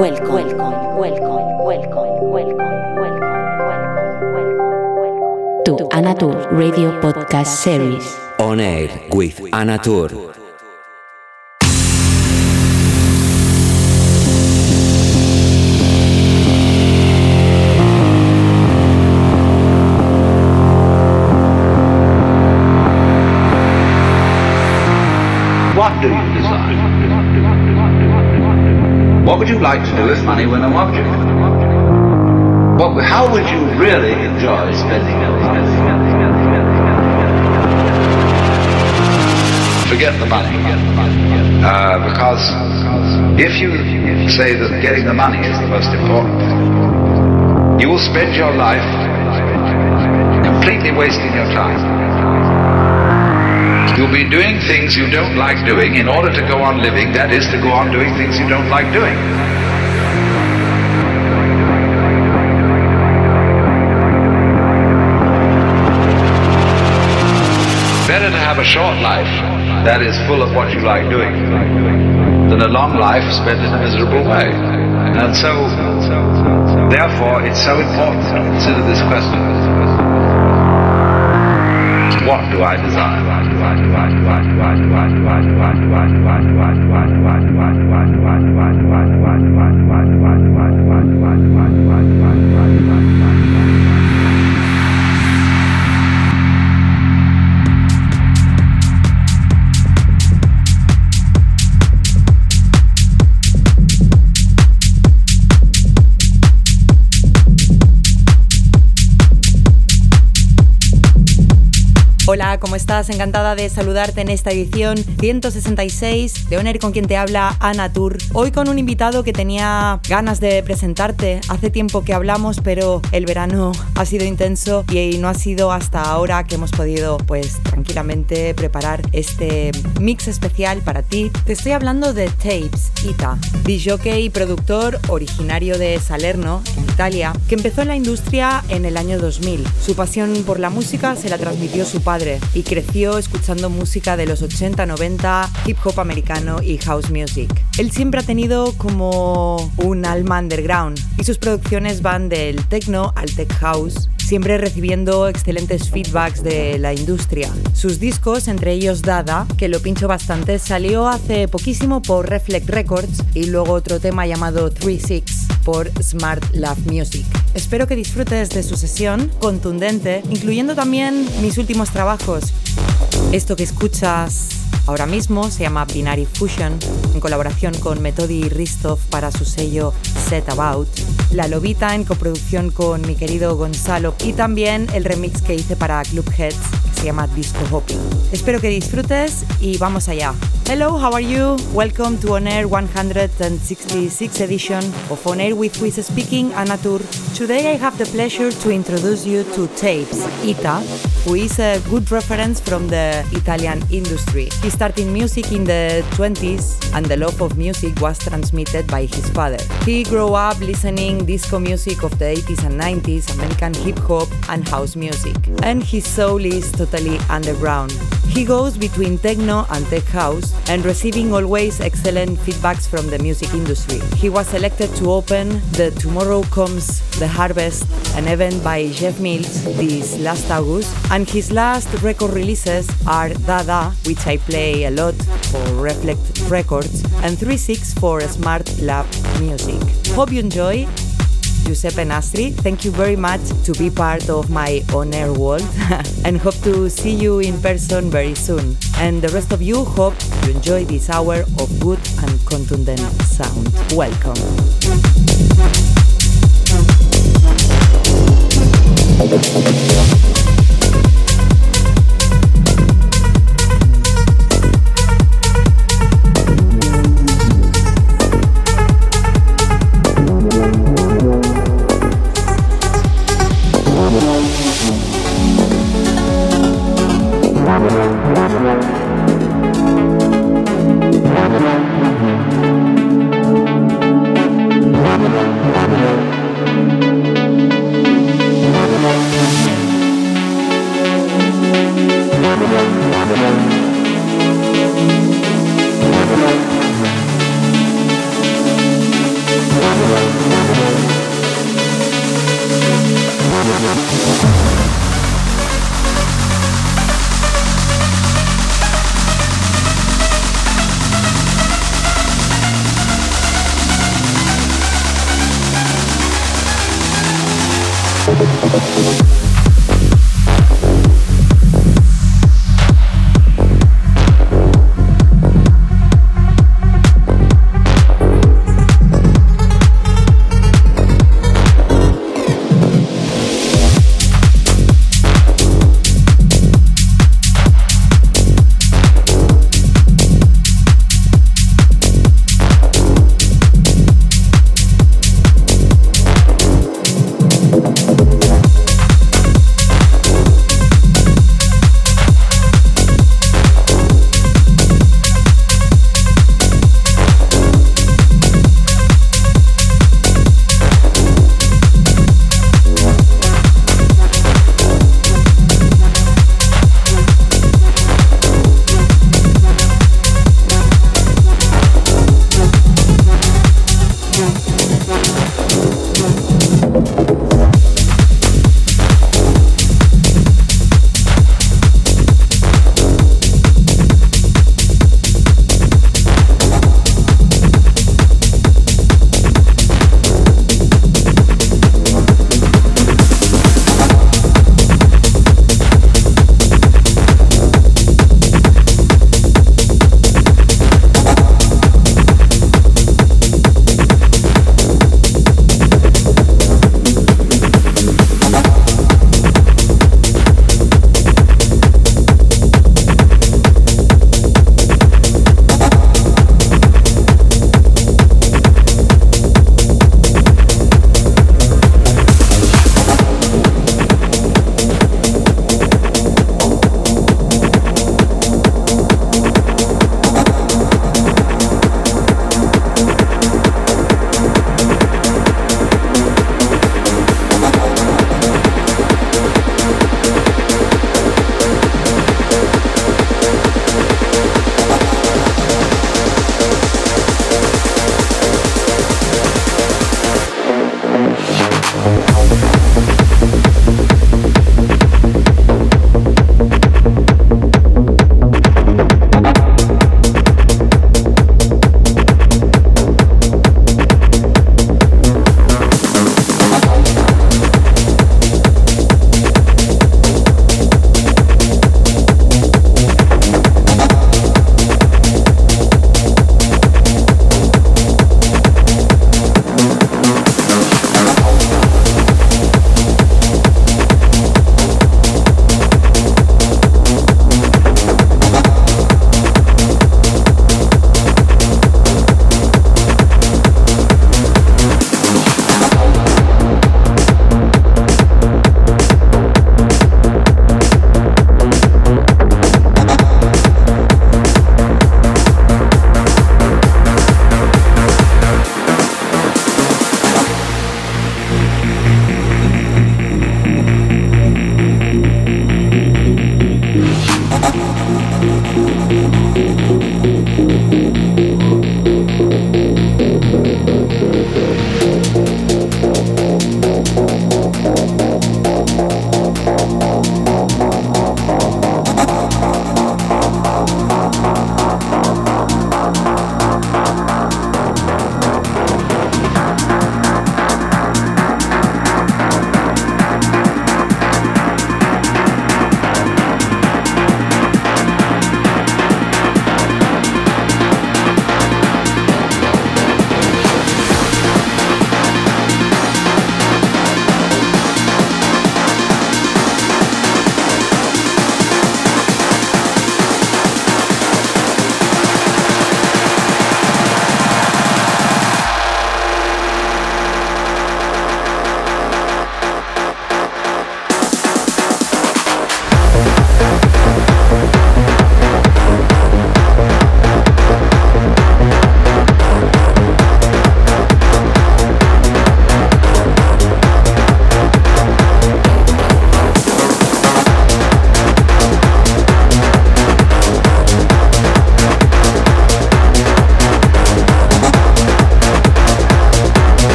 welcome, welcome, welcome, welcome, welcome, welcome, welcome, to Anatur Radio Podcast Series. On air with Anatur. What do you desire? You like to do if money were no object? What, how would you really enjoy spending it? Forget the money. Uh, because if you say that getting the money is the most important thing, you will spend your life completely wasting your time. You'll be doing things you don't like doing in order to go on living, that is, to go on doing things you don't like doing. Better to have a short life that is full of what you like doing than a long life spent in a miserable way. And so, therefore, it's so important to consider this question. What do I desire? Hola, ¿cómo estás? Encantada de saludarte en esta edición 166 de Oner con quien te habla Ana Tour. Hoy con un invitado que tenía ganas de presentarte. Hace tiempo que hablamos, pero el verano ha sido intenso y no ha sido hasta ahora que hemos podido pues tranquilamente preparar este mix especial para ti. Te estoy hablando de Tapes Ita, DJ y productor originario de Salerno, en Italia, que empezó en la industria en el año 2000. Su pasión por la música se la transmitió su padre y creció escuchando música de los 80, 90, hip hop americano y house music. Él siempre ha tenido como un alma underground y sus producciones van del techno al tech house siempre recibiendo excelentes feedbacks de la industria. Sus discos, entre ellos Dada, que lo pincho bastante, salió hace poquísimo por Reflect Records y luego otro tema llamado 3-6 por Smart Love Music. Espero que disfrutes de su sesión contundente, incluyendo también mis últimos trabajos. Esto que escuchas ahora mismo se llama Binary Fusion, en colaboración con Metodi Ristov para su sello Set About. La Lobita en coproducción con mi querido Gonzalo y también el remix que hice para Club Heads se llama Disco Hopping. Espero que disfrutes y vamos allá. Hello, how are you? Welcome to On Air 166 edition of On Air with is Speaking, Anna Tur. Today I have the pleasure to introduce you to Tapes, Ita, who is a good reference from the Italian industry. He started music in the 20s and the love of music was transmitted by his father. He grew up listening disco music of the 80s and 90s, American hip hop and house music. And his soul is totally underground. He goes between techno and tech house and receiving always excellent feedbacks from the music industry. He was selected to open the Tomorrow Comes the Harvest, an event by Jeff Mills this last August, and his last record releases are Dada, which I play a lot for Reflect Records, and 3-6 for Smart Lab Music. Hope you enjoy. Giuseppe Nastri, thank you very much to be part of my on air world and hope to see you in person very soon. And the rest of you hope you enjoy this hour of good and contundent sound. Welcome.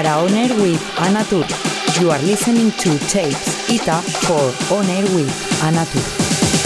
Para On Air with Anna Tur. You are listening to Tapes Ita for On Air with Anna Tur.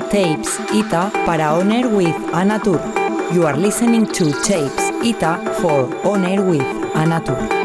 Tapes Ita para On Air with Anna Tur. You are listening to Tapes Ita for On Air with Anatur.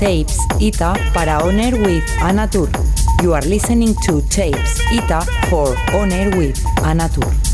Tapes Ita para On Air with Anna Tur. You are listening to Tapes Ita for On Air with Anna Tur.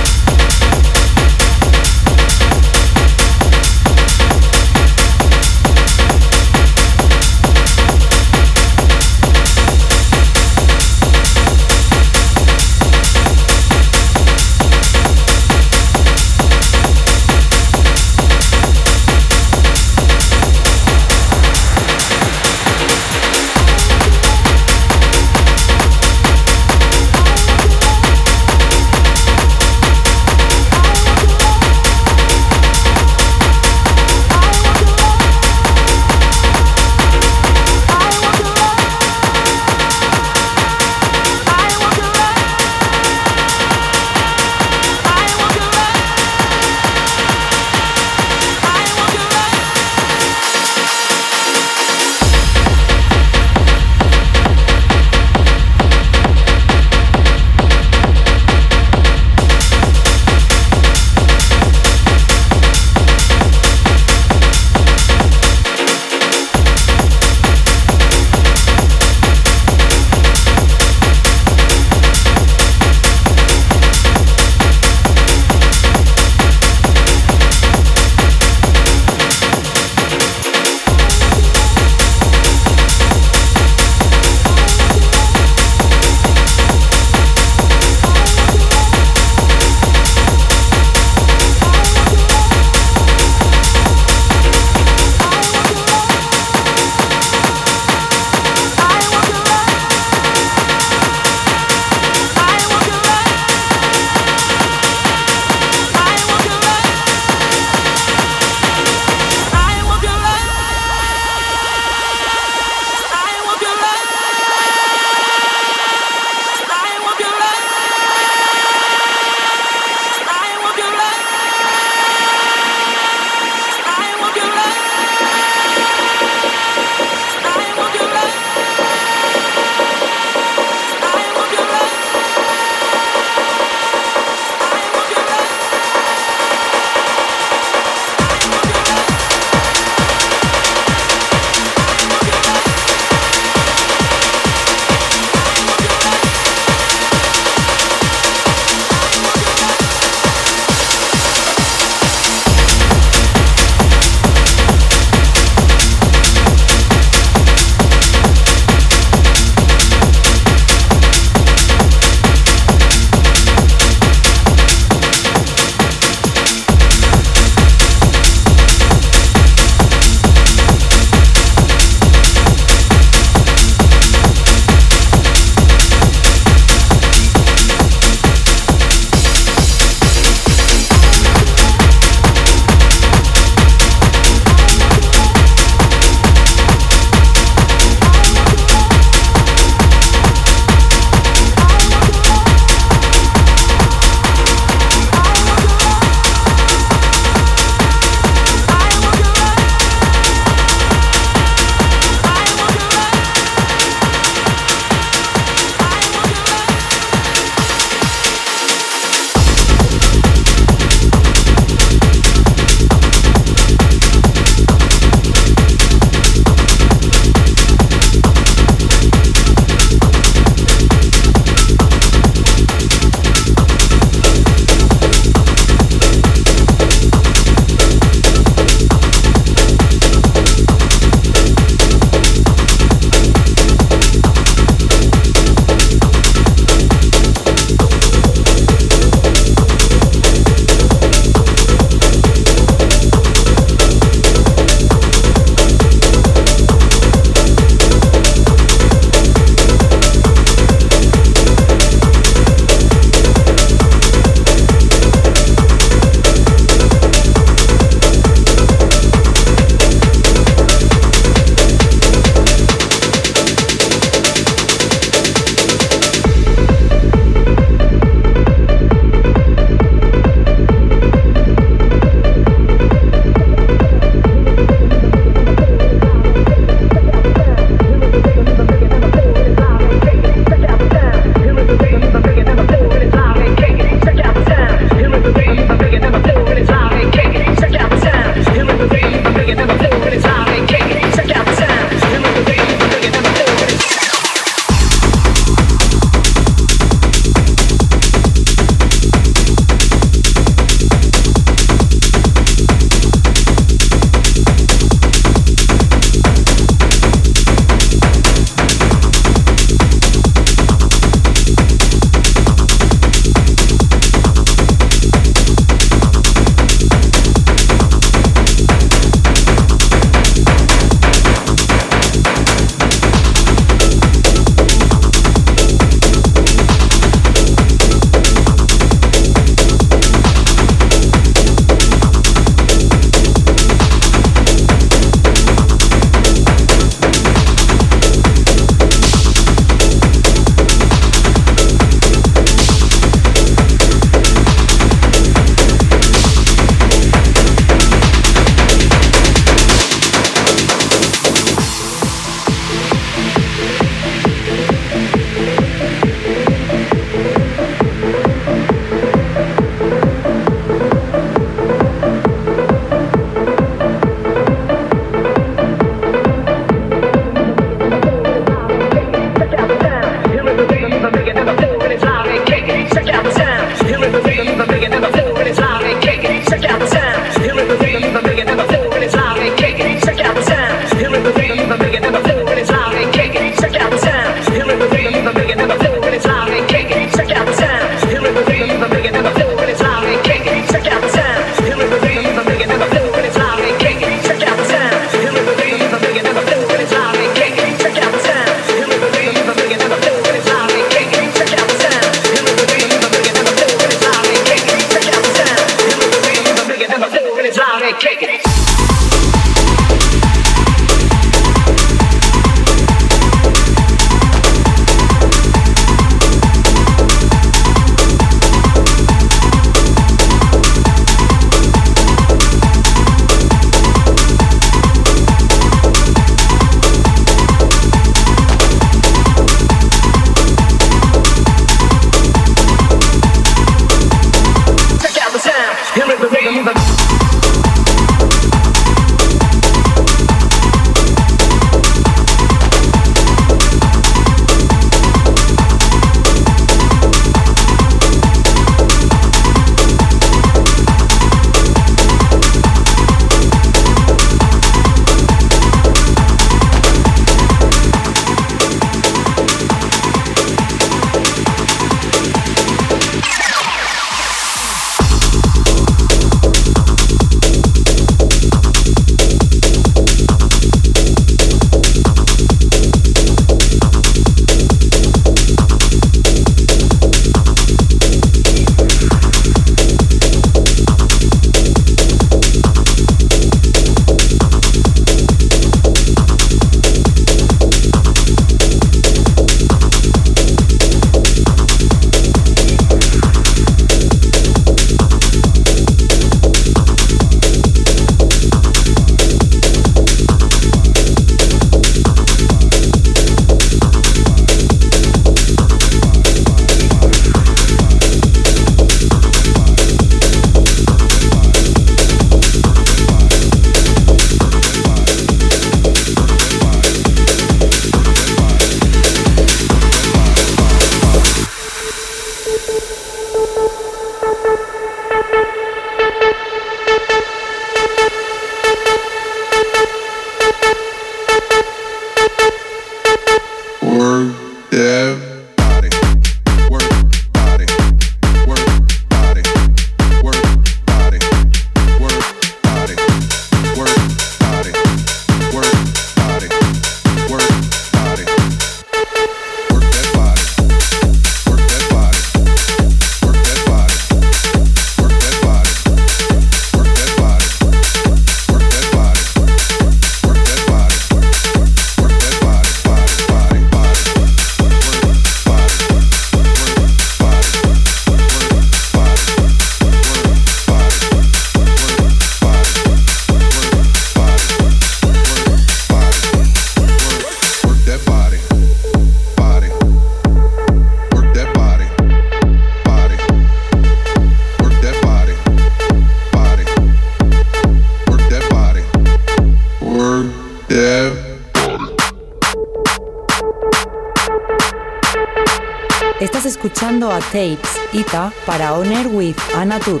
Para On Air with Anna Tur.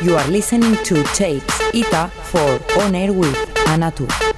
You are listening to Tapes Ita for On Air with Anna Tur.